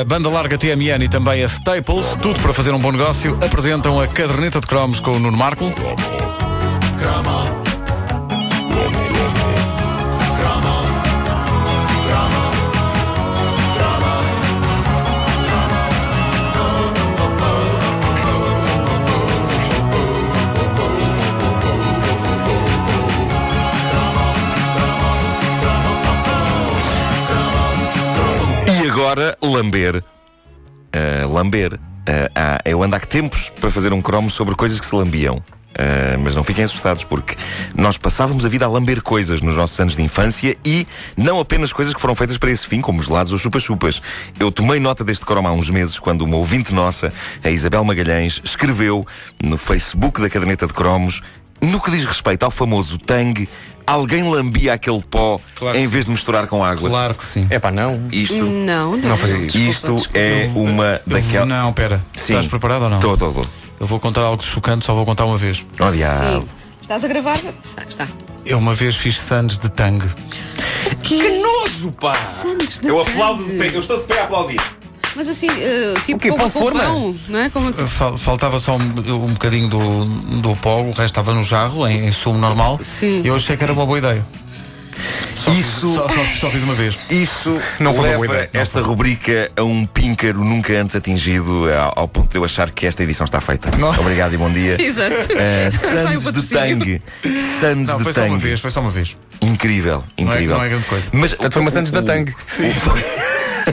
A banda larga TMN e também a Staples, tudo para fazer um bom negócio, apresentam a caderneta de cromos com o Nuno Marco. Agora, lamber. Ah, lamber. Ah, ah, eu ando há tempos para fazer um cromo sobre coisas que se lambiam. Ah, mas não fiquem assustados, porque nós passávamos a vida a lamber coisas nos nossos anos de infância e não apenas coisas que foram feitas para esse fim, como gelados ou chupa-chupas. Eu tomei nota deste cromo há uns meses, quando uma ouvinte nossa, a Isabel Magalhães, escreveu no Facebook da caderneta de cromos no que diz respeito ao famoso Tang, alguém lambia aquele pó Claro em sim. vez de misturar com água. Claro que sim. É pá, não. Isto, Não, não. Não isto Desculpa, é uma daquelas. Não, pera. Sim. Estás preparado ou não? Estou, estou, estou. Eu vou contar algo chocante, só vou contar uma vez. Oh, diabo. Sim. Estás a gravar? Está. Eu uma vez fiz sandes de tang. Que nojo, pá! Sandes de Eu aplaudo de tangue. pé, eu estou de pé a aplaudir. Mas assim, eh, tipo O quê? Pão de com forma? pão, não é? Como... Fal- Faltava só um, um bocadinho do, do pó, o resto estava no jarro, em, em sumo normal. Sim. Eu achei que era uma boa ideia. Só Isso- Fiz, só, só- só fiz uma vez. Isso Não foi uma boa leva ideia. Não esta rubrica a um píncaro nunca antes atingido, ao, ao ponto de eu achar que esta edição está feita. Não. Obrigado e bom dia. Exato. Uh, Sandes de patrocínio. Tang. Sandes Não, de foi só uma vez, foi só uma vez. Incrível, Não é, incrível. não é grande coisa. Mas Portanto, foi uma Santos da Tang.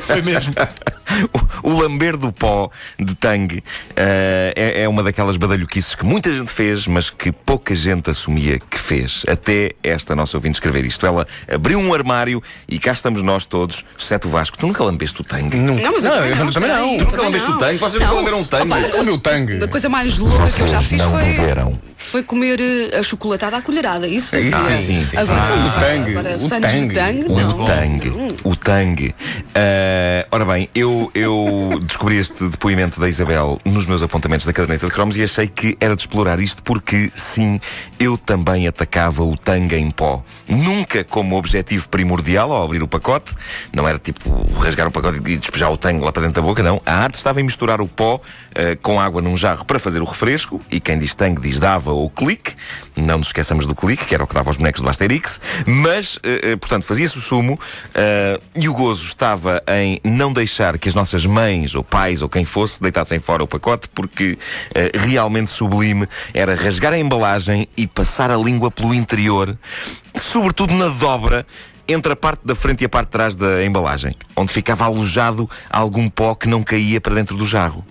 Foi mesmo. O, o lamber do pó de Tang eh, é, é uma daquelas badalhoquices que muita gente fez, mas que pouca gente assumia que fez. Até esta nossa ouvinte escrever isto. Ela abriu um armário e cá estamos nós todos, exceto o Vasco. Tu nunca lambeste o Tang? Nunca. Não, mas eu não, também não. eu também não. eu Tu nunca também lambeste não. o Tang? Vocês nunca lamberam o Tang? Opa, O meu Tang. A coisa mais louca que eu já fiz não foi, beberam. Foi comer eh, a chocolatada à colherada. Isso foi Isso assim. sim, sim, Agora, sim. O Tang, Agora, o Sandes Tang. de Tang, O não. Tang. O Tang. Ah, ora bem, eu, eu descobri este depoimento da Isabel nos meus apontamentos da caderneta de cromos e achei que era de explorar isto porque, sim, eu também atacava o Tang em pó. Nunca como objetivo primordial ao abrir o pacote. Não era tipo rasgar o pacote e despejar o Tang lá para dentro da boca, não. A arte estava em misturar o pó ah, com água num jarro para fazer o refresco. E quem diz Tang diz dava ou clique. Não nos esqueçamos do clique, que era o que dava aos bonecos do Asterix. Mas, eh, eh, portanto, fazia-se o sumo eh, e o gozo estava em não deixar que as nossas mães ou pais ou quem fosse deitassem fora o pacote, porque realmente sublime era rasgar a embalagem e passar a língua pelo interior, sobretudo na dobra entre a parte da frente e a parte de trás da embalagem, onde ficava alojado algum pó que não caía para dentro do jarro.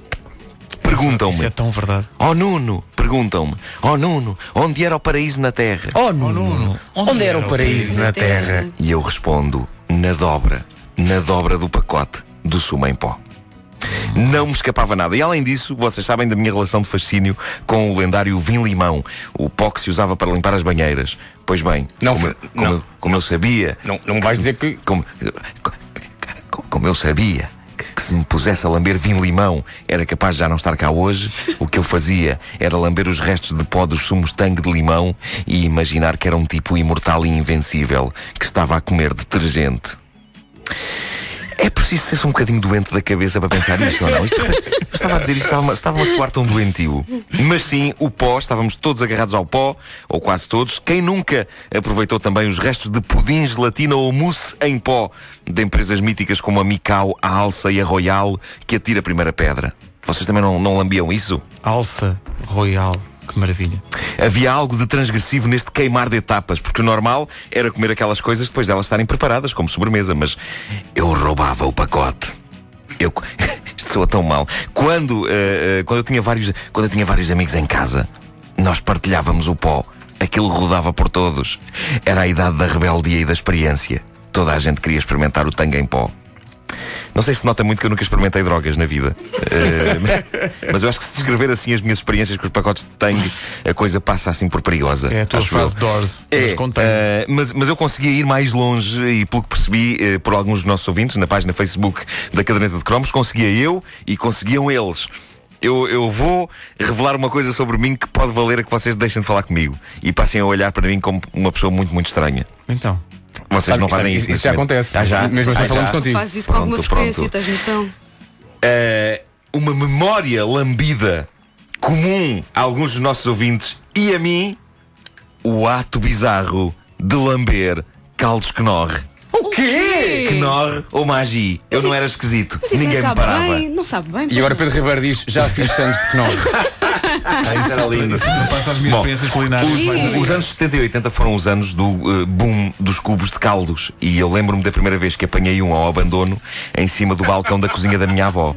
Perguntam-me. Isso é tão verdade. Oh Nuno, perguntam-me. Oh Nuno, onde era o paraíso na Terra? Oh, Nuno. Onde era o paraíso na terra? E eu respondo: na dobra, na dobra do pacote do sumo em pó. Não me escapava nada. E além disso, vocês sabem da minha relação de fascínio com o lendário vinho-limão, o pó que se usava para limpar as banheiras. Pois bem, Não como, como não. eu, como eu sabia. Não, não me vais dizer que. Como, como eu sabia se me pusesse a lamber vinho-limão era capaz de já não estar cá hoje, o que eu fazia era lamber os restos de pó dos sumos tangue de limão e imaginar que era um tipo imortal e invencível que estava a comer detergente. É preciso ser um bocadinho doente da cabeça para pensar nisto ou não? Isto, eu estava a dizer isto, estava-me estava a soar tão doentio. Mas sim, o pó, estávamos todos agarrados ao pó, ou quase todos. Quem nunca aproveitou também os restos de pudim, gelatina ou mousse em pó de empresas míticas como a Micau, a Alça e a Royal, que atira a primeira pedra? Vocês também não, não lambiam isso? Alça Royal. Que maravilha. Havia algo de transgressivo neste queimar de etapas, porque o normal era comer aquelas coisas depois delas estarem preparadas, como sobremesa, mas eu roubava o pacote. Eu. Isto soa tão mal. Quando, eh, eh, quando, eu tinha vários, quando eu tinha vários amigos em casa, nós partilhávamos o pó. Aquilo rodava por todos. Era a idade da rebeldia e da experiência. Toda a gente queria experimentar o tangue em pó. Não sei se nota muito que eu nunca experimentei drogas na vida. Eh, mas eu acho que se descrever assim as minhas experiências com os pacotes de tangue, a coisa passa assim por perigosa. É a tua fase eu. Doors. É, eh, mas, mas eu conseguia ir mais longe e, pelo que percebi eh, por alguns dos nossos ouvintes, na página Facebook da Caderneta de Cromos, conseguia eu e conseguiam eles. Eu, eu vou revelar uma coisa sobre mim que pode valer a que vocês deixem de falar comigo e passem a olhar para mim como uma pessoa muito, muito estranha. Então. Vocês Sabe- não fazem sabe- isso. isso já neste momento. acontece. Ah, já? Mesmo assim Ah, falamos já? contigo. Faz isso com alguma frequência, tens noção? eh, uma memória lambida comum a alguns dos nossos ouvintes e a mim, o ato bizarro de lamber caldos que norre. O quê? Knorr ou Magi. Eu não era esquisito. Mas isso Ninguém me parava. bem. Não sabe bem. E agora Pedro Ribeiro diz: Já fiz sandes de Knorr. Ah, isso era lindo. Passa as minhas Bom, experiências culinárias. Os, os anos 70 e 80 foram os anos do uh, boom dos cubos de caldos. E eu lembro-me da primeira vez que apanhei um ao abandono em cima do balcão da cozinha da minha avó.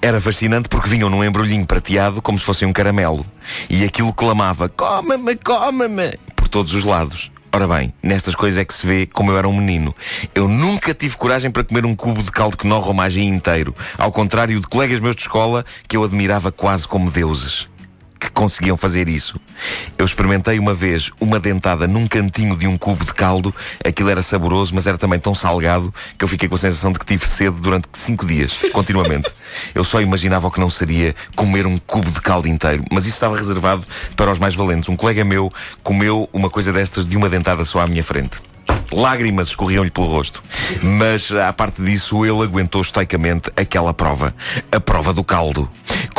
Era fascinante porque vinham num embrulhinho prateado como se fosse um caramelo. E aquilo clamava: Coma-me, coma-me! por todos os lados. Ora bem, nestas coisas é que se vê como eu era um menino. Eu nunca tive coragem para comer um cubo de caldo que não ou magia inteiro. Ao contrário de colegas meus de escola que eu admirava quase como deuses que conseguiam fazer isso. Eu experimentei uma vez uma dentada num cantinho de um cubo de caldo. Aquilo era saboroso, mas era também tão salgado que eu fiquei com a sensação de que tive sede durante cinco dias, continuamente. Eu só imaginava o que não seria comer um cubo de caldo inteiro, mas isso estava reservado para os mais valentes. Um colega meu comeu uma coisa destas de uma dentada só à minha frente. Lágrimas escorriam-lhe pelo rosto. Mas, à parte disso, ele aguentou estoicamente aquela prova. A prova do caldo.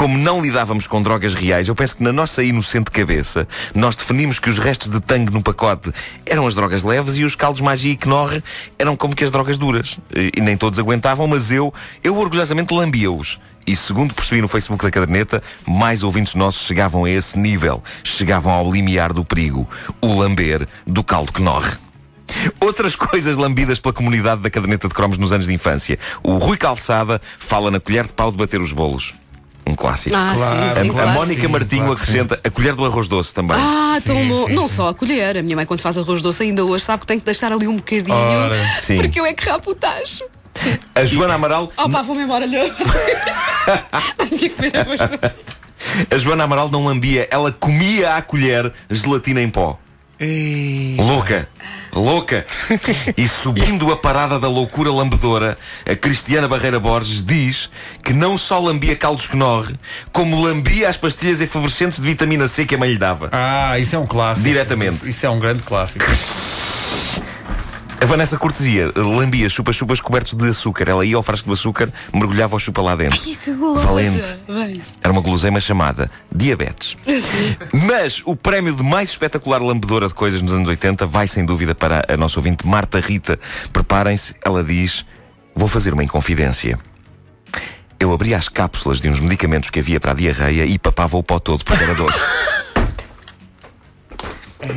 Como não lidávamos com drogas reais, eu penso que na nossa inocente cabeça nós definimos que os restos de tangue no pacote eram as drogas leves e os caldos magia e Knorr eram como que as drogas duras. E nem todos aguentavam, mas eu, eu orgulhosamente lambia-os. E segundo percebi no Facebook da caderneta, mais ouvintes nossos chegavam a esse nível. Chegavam ao limiar do perigo. O lamber do caldo Knorr. Outras coisas lambidas pela comunidade da caderneta de cromos nos anos de infância. O Rui Calçada fala na colher de pau de bater os bolos. Um clássico. Ah, Claro. sim, a, sim, a claro. Mónica Sim, Martinho claro acrescenta a colher do arroz doce também. Ah, tão Sim, bom. sim, não sim. só a colher. A minha mãe, quando faz arroz doce, ainda hoje sabe que tem que deixar ali um bocadinho. Ora, sim. Porque eu é que rapo o tacho. A Joana Amaral, Oh pá, vou-me embora. Tenho que comer arroz doce. a Joana Amaral não lambia, ela comia à colher gelatina em pó. Louca! Louca! E subindo a parada da loucura lambedora, a Cristiana Barreira Borges diz que não só lambia caldos Knorr, como lambia as pastilhas efervescentes de vitamina C que a mãe lhe dava. Ah, isso é um clássico. Diretamente. Isso é um grande clássico. A Vanessa Cortesia lambia chupa-chupas cobertos de açúcar. Ela ia ao frasco do açúcar, mergulhava o chupa lá dentro. Ai, que gulosa. Valente. Bem. Era uma guloseima chamada diabetes. Mas o prémio de mais espetacular lambedora de coisas nos anos 80 vai sem dúvida para a nossa ouvinte Marta Rita. Preparem-se, ela diz: Vou fazer uma inconfidência. Eu abria as cápsulas de uns medicamentos que havia para a diarreia e papava o pó todo porque era doce.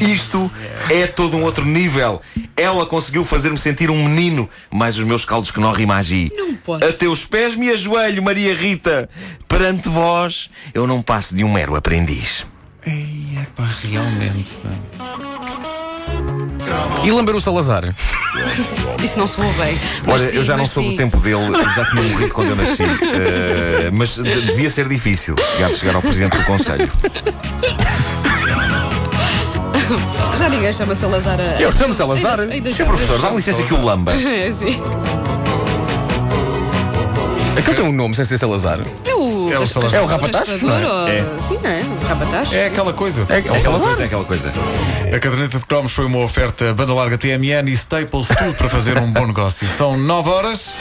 Isto é todo um outro nível. Ela conseguiu fazer-me sentir um menino, mais os meus caldos que não rimagi. Não posso. A teus pés me ajoelho, Maria Rita. Perante vós, eu não passo de um mero aprendiz. Ei, é pá, realmente. pá. E lamber o Salazar. Isso não soou bem. Mas Olha, sim, eu já não mas sou do sim. tempo dele, já tinha morrido quando eu nasci. Eh, mas de- devia ser difícil chegar, chegar ao presidente do Conselho. Já ninguém chama Salazar a. Eu chamo Salazar. Chama. Professor, dá licença que o lamba. É assim. Aquele tem um nome sem ser Salazar. É o. É o Salazar. É o rapataz, raspador, não é? ou- Sim, não é? O rapataz. É aquela coisa. É, é É aquela Salazar. coisa, é aquela coisa. A caderneta de cromos foi uma oferta banda larga TMN e Staples, tudo para fazer um bom negócio. São 9 horas.